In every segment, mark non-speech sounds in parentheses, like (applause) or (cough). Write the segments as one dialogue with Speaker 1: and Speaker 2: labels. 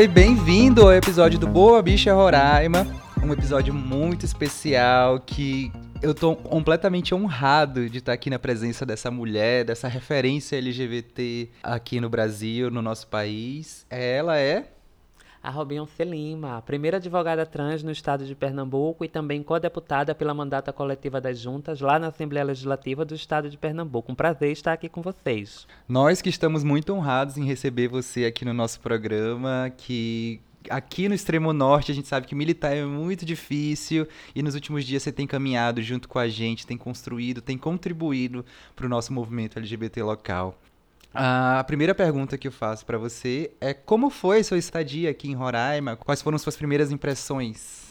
Speaker 1: Oi, bem-vindo ao episódio do Boa Bicha Roraima. Um episódio muito especial que eu tô completamente honrado de estar aqui na presença dessa mulher, dessa referência LGBT aqui no Brasil, no nosso país. Ela é
Speaker 2: a Robinson Lima, primeira advogada trans no estado de Pernambuco e também co-deputada pela mandata coletiva das juntas lá na Assembleia Legislativa do estado de Pernambuco. Um prazer estar aqui com vocês.
Speaker 1: Nós que estamos muito honrados em receber você aqui no nosso programa, que aqui no extremo norte a gente sabe que militar é muito difícil e nos últimos dias você tem caminhado junto com a gente, tem construído, tem contribuído para o nosso movimento LGBT local. A primeira pergunta que eu faço para você é como foi sua estadia aqui em Roraima? Quais foram suas primeiras impressões?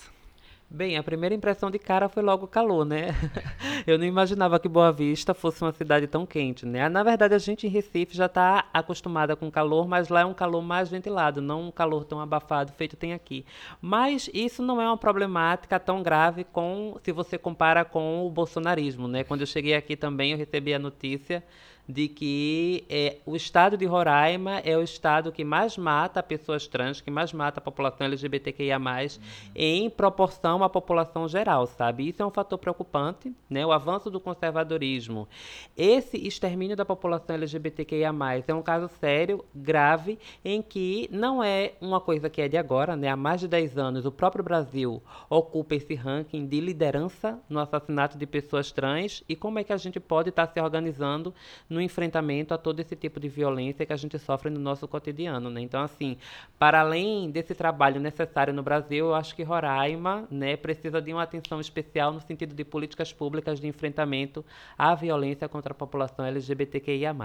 Speaker 2: Bem, a primeira impressão de cara foi logo calor, né? (laughs) Eu não imaginava que Boa Vista fosse uma cidade tão quente, né? Na verdade, a gente em Recife já está acostumada com calor, mas lá é um calor mais ventilado, não um calor tão abafado feito tem aqui. Mas isso não é uma problemática tão grave com se você compara com o bolsonarismo, né? Quando eu cheguei aqui também, eu recebi a notícia de que é, o estado de Roraima é o estado que mais mata pessoas trans, que mais mata a população LGBTQIA+, uhum. em proporção à população geral, sabe? Isso é um fator preocupante, né? O avanço do conservadorismo. Esse extermínio da população LGBTQIA+, é um caso sério, grave, em que não é uma coisa que é de agora, né? Há mais de 10 anos, o próprio Brasil ocupa esse ranking de liderança no assassinato de pessoas trans e como é que a gente pode estar se organizando no no enfrentamento a todo esse tipo de violência que a gente sofre no nosso cotidiano, né? Então, assim, para além desse trabalho necessário no Brasil, eu acho que Roraima, né, precisa de uma atenção especial no sentido de políticas públicas de enfrentamento à violência contra a população LGBTQIA+.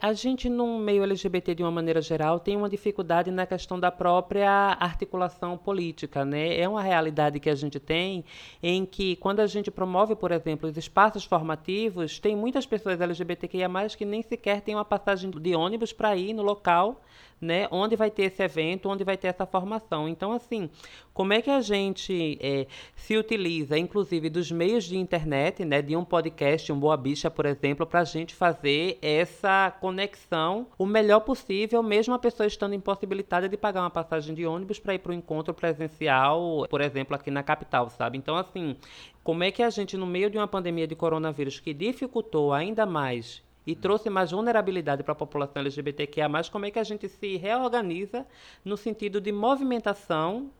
Speaker 2: A gente, no meio LGBT, de uma maneira geral, tem uma dificuldade na questão da própria articulação política. Né? É uma realidade que a gente tem em que, quando a gente promove, por exemplo, os espaços formativos, tem muitas pessoas LGBTQIA, que nem sequer têm uma passagem de ônibus para ir no local né, onde vai ter esse evento, onde vai ter essa formação. Então, assim, como é que a gente é, se utiliza, inclusive, dos meios de internet, né, de um podcast, um Boa Bicha, por exemplo, para a gente fazer essa conexão o melhor possível, mesmo a pessoa estando impossibilitada de pagar uma passagem de ônibus para ir para o encontro presencial, por exemplo, aqui na capital, sabe? Então, assim, como é que a gente, no meio de uma pandemia de coronavírus que dificultou ainda mais e trouxe mais vulnerabilidade para a população LGBTQIA+, como é que a gente se reorganiza no sentido de movimentação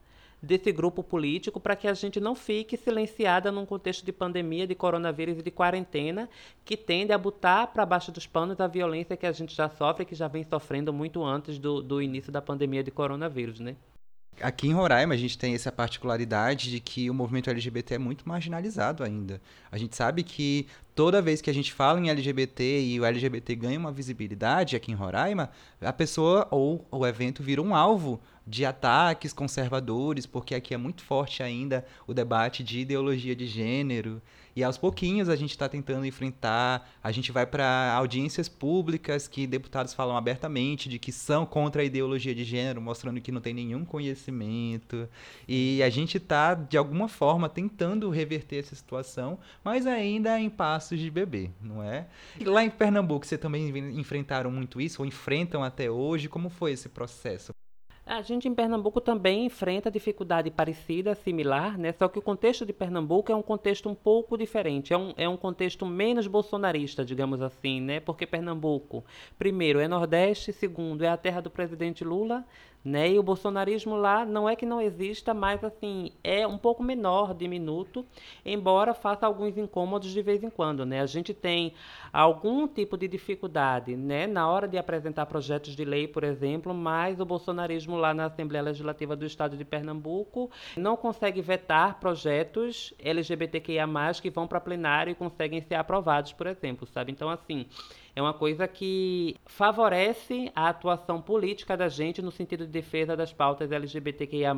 Speaker 2: desse grupo político para que a gente não fique silenciada num contexto de pandemia, de coronavírus e de quarentena, que tende a botar para baixo dos panos a violência que a gente já sofre, que já vem sofrendo muito antes do, do início da pandemia de coronavírus, né?
Speaker 1: Aqui em Roraima a gente tem essa particularidade de que o movimento LGBT é muito marginalizado ainda. A gente sabe que toda vez que a gente fala em LGBT e o LGBT ganha uma visibilidade aqui em Roraima, a pessoa ou o evento vira um alvo de ataques conservadores, porque aqui é muito forte ainda o debate de ideologia de gênero. E aos pouquinhos a gente está tentando enfrentar, a gente vai para audiências públicas que deputados falam abertamente de que são contra a ideologia de gênero, mostrando que não tem nenhum conhecimento. E a gente está, de alguma forma, tentando reverter essa situação, mas ainda em passos de bebê, não é? E lá em Pernambuco, você também enfrentaram muito isso, ou enfrentam até hoje? Como foi esse processo?
Speaker 2: A gente em Pernambuco também enfrenta dificuldade parecida, similar, né? Só que o contexto de Pernambuco é um contexto um pouco diferente. É um, é um contexto menos bolsonarista, digamos assim, né? Porque Pernambuco, primeiro, é Nordeste, segundo, é a terra do presidente Lula, né? E o bolsonarismo lá não é que não exista, mas assim, é um pouco menor, diminuto, embora faça alguns incômodos de vez em quando, né? A gente tem algum tipo de dificuldade, né, na hora de apresentar projetos de lei, por exemplo, mas o bolsonarismo lá na Assembleia Legislativa do Estado de Pernambuco não consegue vetar projetos LGBTQIA+, que vão para plenário e conseguem ser aprovados, por exemplo, sabe? Então, assim, é uma coisa que favorece a atuação política da gente no sentido de defesa das pautas LGBTQIA+,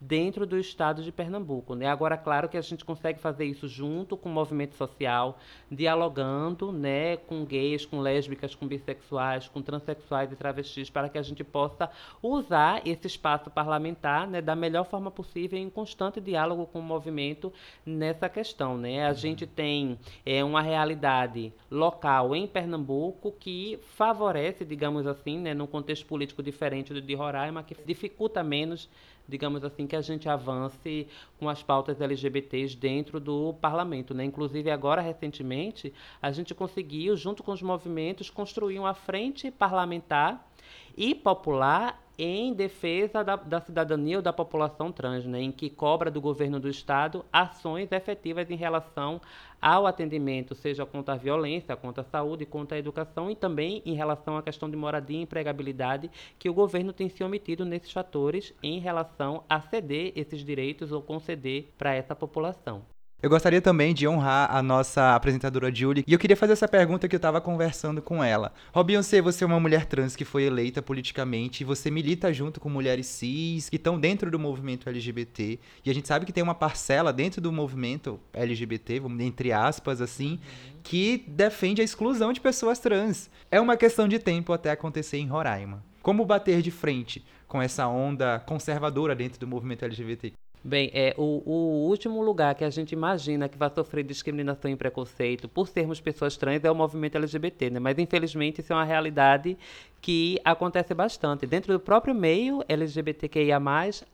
Speaker 2: dentro do estado de Pernambuco. Né? Agora, claro que a gente consegue fazer isso junto com o movimento social, dialogando né, com gays, com lésbicas, com bissexuais, com transexuais e travestis, para que a gente possa usar esse espaço parlamentar né, da melhor forma possível em constante diálogo com o movimento nessa questão. Né? A gente tem é, uma realidade local em Pernambuco Pernambuco que favorece, digamos assim, né, num contexto político diferente do de Roraima, que dificulta menos, digamos assim, que a gente avance com as pautas LGBTs dentro do parlamento. Né? Inclusive, agora, recentemente, a gente conseguiu, junto com os movimentos, construir uma frente parlamentar e popular em defesa da, da, cidadania ou da população trans, né, em que cobra do governo do Estado ações efetivas em relação ao atendimento, seja contra a violência, contra a saúde, contra a educação e também em relação à questão de moradia e empregabilidade, que o governo tem se omitido nesses fatores em relação a ceder esses direitos ou conceder para essa população.
Speaker 1: Eu gostaria também de honrar a nossa apresentadora Julie. E eu queria fazer essa pergunta que eu estava conversando com ela. Robinson, você é uma mulher trans que foi eleita politicamente e você milita junto com mulheres cis que estão dentro do movimento LGBT. E a gente sabe que tem uma parcela dentro do movimento LGBT, vamos entre aspas assim, que defende a exclusão de pessoas trans. É uma questão de tempo até acontecer em Roraima. Como bater de frente com essa onda conservadora dentro do movimento LGBT?
Speaker 2: Bem, é, o, o, último lugar que a gente imagina que vai sofrer discriminação e preconceito por sermos pessoas trans é o movimento LGBT, né? Mas infelizmente isso é uma realidade que acontece bastante. Dentro do próprio meio LGBTQIA+,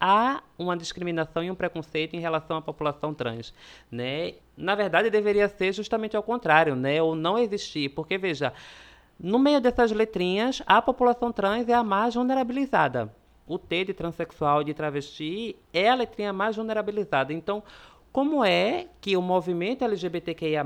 Speaker 2: há uma discriminação e um preconceito em relação à população trans, né? Na verdade, deveria ser justamente ao contrário, né? Ou não existir, porque veja, no meio dessas letrinhas, a população trans é a mais vulnerabilizada o T de transexual e de travesti é a letrinha mais vulnerabilizada. Então, como é que o movimento LGBTQIA+,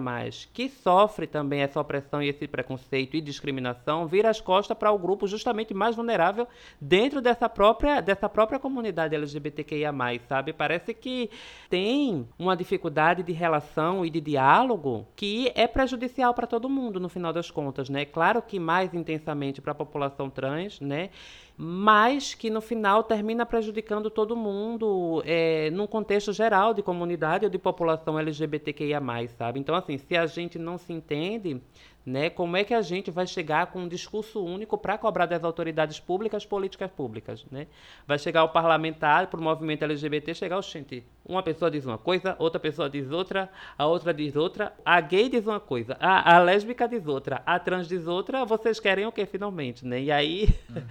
Speaker 2: que sofre também essa opressão e esse preconceito e discriminação, vira as costas para o grupo justamente mais vulnerável dentro dessa própria, dessa própria comunidade LGBTQIA+, sabe? Parece que tem uma dificuldade de relação e de diálogo que é prejudicial para todo mundo, no final das contas, né? Claro que mais intensamente para a população trans, né? Mas que no final termina prejudicando todo mundo é, num contexto geral de comunidade ou de população LGBTQIA+, sabe? Então, assim, se a gente não se entende, né? Como é que a gente vai chegar com um discurso único para cobrar das autoridades públicas políticas públicas? Né? Vai chegar o parlamentar para o movimento LGBT, chegar o gente. Uma pessoa diz uma coisa, outra pessoa diz outra, a outra diz outra, a gay diz uma coisa, a, a lésbica diz outra, a trans diz outra, vocês querem o que finalmente? Né? E aí, (laughs) uhum.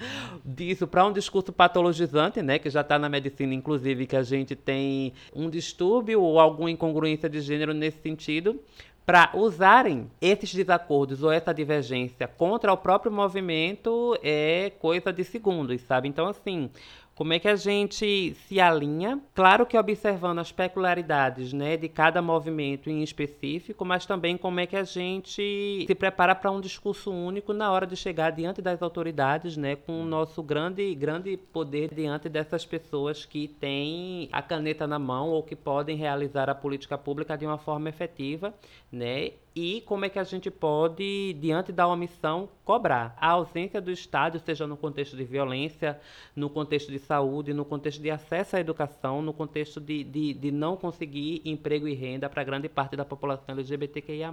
Speaker 2: disso para um discurso patologizante, né? que já está na medicina, inclusive, que a gente tem um distúrbio ou alguma incongruência de gênero nesse sentido, para usarem esses desacordos ou essa divergência contra o próprio movimento é coisa de segundos, sabe? Então, assim, como é que a gente se alinha? Claro que observando as peculiaridades né, de cada movimento em específico, mas também como é que a gente se prepara para um discurso único na hora de chegar diante das autoridades, né, com o nosso grande, grande poder diante dessas pessoas que têm a caneta na mão ou que podem realizar a política pública de uma forma efetiva, né? E como é que a gente pode, diante da omissão, cobrar. A ausência do Estado, seja no contexto de violência, no contexto de saúde, no contexto de acesso à educação, no contexto de, de, de não conseguir emprego e renda para grande parte da população LGBTQIA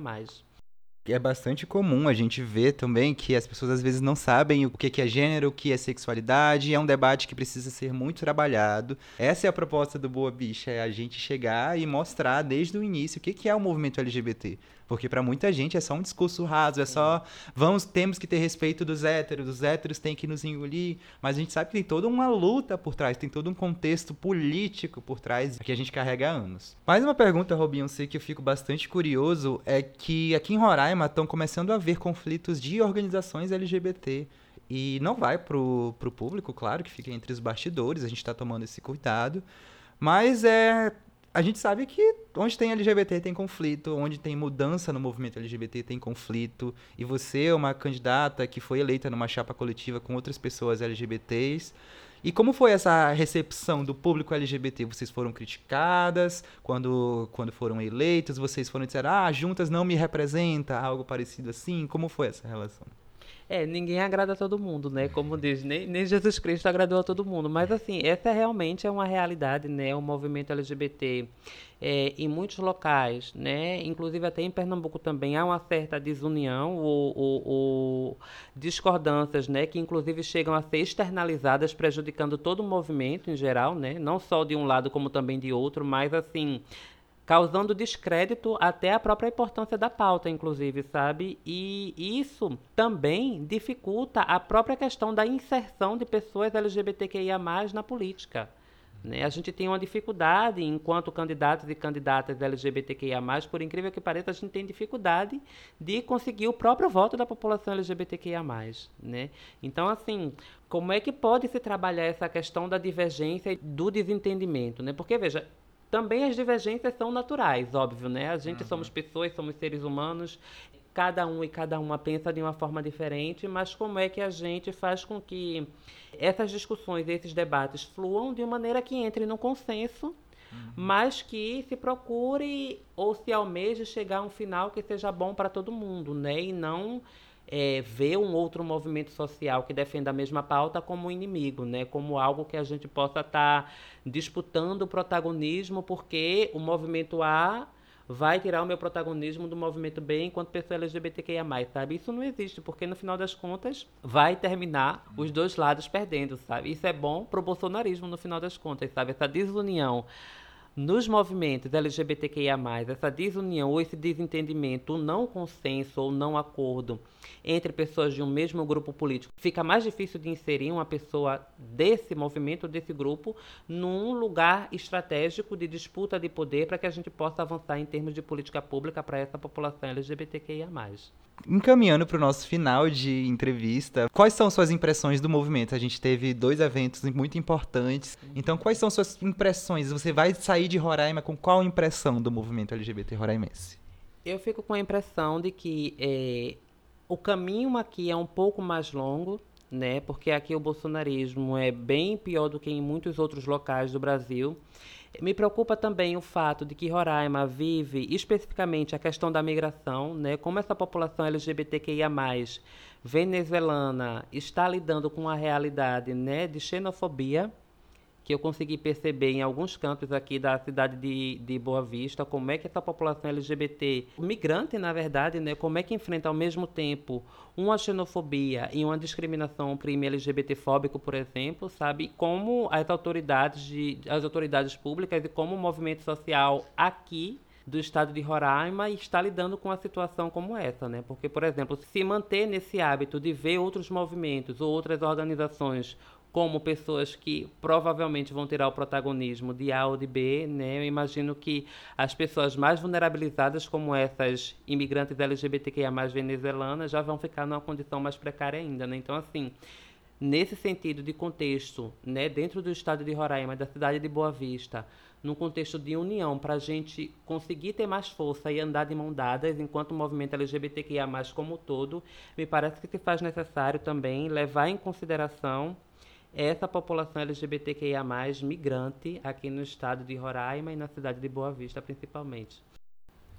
Speaker 1: é bastante comum a gente ver também que as pessoas às vezes não sabem o que é gênero, o que é sexualidade. É um debate que precisa ser muito trabalhado. Essa é a proposta do Boa Bicha, é a gente chegar e mostrar desde o início o que é o movimento LGBT. Porque para muita gente é só um discurso raso, é só vamos temos que ter respeito dos héteros, os héteros têm que nos engolir, mas a gente sabe que tem toda uma luta por trás, tem todo um contexto político por trás que a gente carrega há anos. Mais uma pergunta, Robinho, sei que eu fico bastante curioso é que aqui em Roraima estão começando a haver conflitos de organizações LGBT. E não vai pro, pro público, claro, que fica entre os bastidores, a gente está tomando esse cuidado. Mas é a gente sabe que onde tem LGBT tem conflito, onde tem mudança no movimento LGBT tem conflito, e você é uma candidata que foi eleita numa chapa coletiva com outras pessoas LGBTs. E como foi essa recepção do público LGBT? Vocês foram criticadas quando, quando foram eleitos? Vocês foram dizer, ah, juntas não me representa, algo parecido assim? Como foi essa relação?
Speaker 2: É, ninguém agrada a todo mundo, né? Como diz, nem, nem Jesus Cristo agradou a todo mundo. Mas, assim, essa realmente é uma realidade, né? O movimento LGBT é, em muitos locais, né? Inclusive até em Pernambuco também há uma certa desunião ou, ou, ou discordâncias, né? Que inclusive chegam a ser externalizadas, prejudicando todo o movimento em geral, né? Não só de um lado como também de outro, mas, assim causando descrédito até a própria importância da pauta, inclusive, sabe? E isso também dificulta a própria questão da inserção de pessoas LGBTQIA na política. Né? A gente tem uma dificuldade, enquanto candidatos e candidatas LGBTQIA, por incrível que pareça, a gente tem dificuldade de conseguir o próprio voto da população LGBTQIA. Né? Então, assim, como é que pode se trabalhar essa questão da divergência e do desentendimento? Né? Porque, veja, também as divergências são naturais, óbvio, né? A gente uhum. somos pessoas, somos seres humanos, cada um e cada uma pensa de uma forma diferente, mas como é que a gente faz com que essas discussões, esses debates fluam de maneira que entre no consenso, uhum. mas que se procure ou se almeje chegar a um final que seja bom para todo mundo, né? E não é, ver um outro movimento social que defenda a mesma pauta como inimigo, né? como algo que a gente possa estar tá disputando o protagonismo, porque o movimento A vai tirar o meu protagonismo do movimento B enquanto pessoa LGBTQIA+, sabe? Isso não existe, porque no final das contas vai terminar os dois lados perdendo, sabe? Isso é bom pro bolsonarismo no final das contas, sabe? Essa desunião nos movimentos LGBTQIA+, essa desunião ou esse desentendimento, o não consenso ou não acordo entre pessoas de um mesmo grupo político, fica mais difícil de inserir uma pessoa desse movimento, desse grupo, num lugar estratégico de disputa de poder para que a gente possa avançar em termos de política pública para essa população LGBTQIA+.
Speaker 1: Encaminhando para o nosso final de entrevista, quais são suas impressões do movimento? A gente teve dois eventos muito importantes. Então, quais são suas impressões? Você vai sair de Roraima com qual impressão do movimento LGBT roraimense?
Speaker 2: Eu fico com a impressão de que é, o caminho aqui é um pouco mais longo, né? Porque aqui o bolsonarismo é bem pior do que em muitos outros locais do Brasil. Me preocupa também o fato de que Roraima vive especificamente a questão da migração, né? Como essa população LGBTQIA+, venezuelana, está lidando com a realidade, né, de xenofobia, que eu consegui perceber em alguns cantos aqui da cidade de, de Boa Vista, como é que essa população LGBT, migrante na verdade, né, como é que enfrenta ao mesmo tempo uma xenofobia e uma discriminação, um crime LGBTfóbico, por exemplo, sabe, como as autoridades, de, as autoridades públicas e como o movimento social aqui do estado de Roraima está lidando com uma situação como essa, né? Porque, por exemplo, se manter nesse hábito de ver outros movimentos ou outras organizações como pessoas que provavelmente vão tirar o protagonismo de A ou de B, né? Eu imagino que as pessoas mais vulnerabilizadas, como essas imigrantes LGBTQIA+, venezuelanas, já vão ficar numa condição mais precária ainda, né? Então, assim, nesse sentido de contexto, né, dentro do estado de Roraima, da cidade de Boa Vista, num contexto de união, para a gente conseguir ter mais força e andar de mão dadas, enquanto o movimento LGBTQIA+, como um todo, me parece que se faz necessário também levar em consideração essa população LGBTQIA+, migrante, aqui no estado de Roraima e na cidade de Boa Vista, principalmente.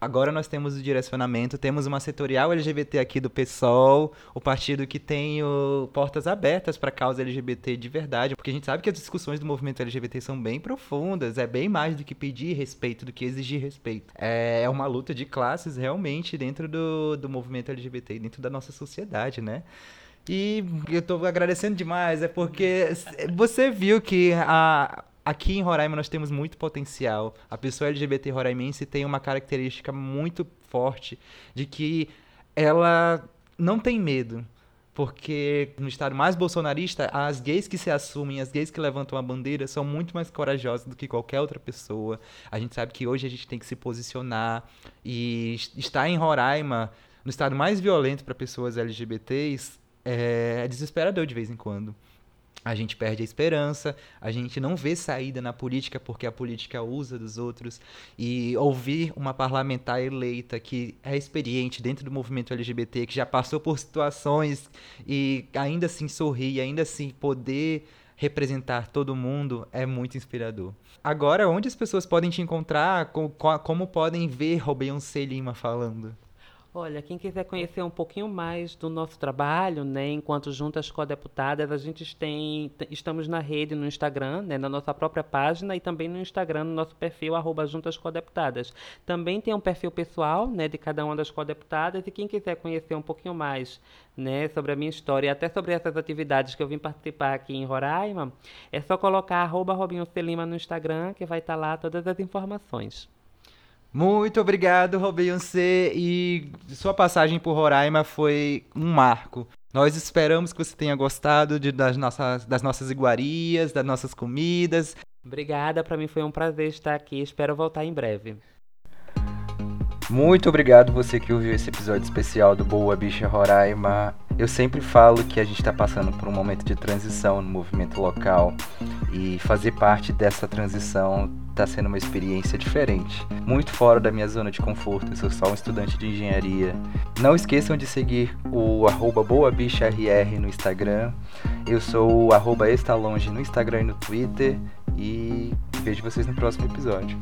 Speaker 1: Agora nós temos o direcionamento, temos uma setorial LGBT aqui do PSOL, o partido que tem o, portas abertas para a causa LGBT de verdade, porque a gente sabe que as discussões do movimento LGBT são bem profundas, é bem mais do que pedir respeito, do que exigir respeito. É, é uma luta de classes realmente dentro do, do movimento LGBT, dentro da nossa sociedade, né? E eu estou agradecendo demais, é porque você viu que a, aqui em Roraima nós temos muito potencial. A pessoa LGBT roraimense tem uma característica muito forte de que ela não tem medo. Porque no estado mais bolsonarista, as gays que se assumem, as gays que levantam a bandeira, são muito mais corajosas do que qualquer outra pessoa. A gente sabe que hoje a gente tem que se posicionar. E estar em Roraima, no estado mais violento para pessoas LGBTs, é, é desesperador de vez em quando. A gente perde a esperança, a gente não vê saída na política porque a política usa dos outros. E ouvir uma parlamentar eleita que é experiente dentro do movimento LGBT, que já passou por situações e ainda assim sorrir, ainda assim poder representar todo mundo é muito inspirador. Agora, onde as pessoas podem te encontrar? Como, podem ver Beyoncé Lima falando?
Speaker 2: Olha, quem quiser conhecer um pouquinho mais do nosso trabalho, né, enquanto Juntas Co-Deputadas, a gente tem, estamos na rede no Instagram, né, na nossa própria página e também no Instagram, no nosso perfil, arroba Juntas Co-Deputadas. Também tem um perfil pessoal, né, de cada uma das co-deputadas e quem quiser conhecer um pouquinho mais, né, sobre a minha história e até sobre essas atividades que eu vim participar aqui em Roraima, é só colocar arroba Robinho no Instagram que vai estar lá todas as informações.
Speaker 1: Muito obrigado, Beyoncé. E sua passagem por Roraima foi um marco. Nós esperamos que você tenha gostado de, das, nossas, das nossas iguarias, das nossas comidas.
Speaker 2: Obrigada, para mim foi um prazer estar aqui. Espero voltar em breve.
Speaker 1: Muito obrigado você que ouviu esse episódio especial do Boa Bicha Roraima. Eu sempre falo que a gente está passando por um momento de transição no movimento local e fazer parte dessa transição está sendo uma experiência diferente, muito fora da minha zona de conforto. Eu sou só um estudante de engenharia. Não esqueçam de seguir o BoaBichaRR no Instagram. Eu sou o Estalonge no Instagram e no Twitter. E vejo vocês no próximo episódio.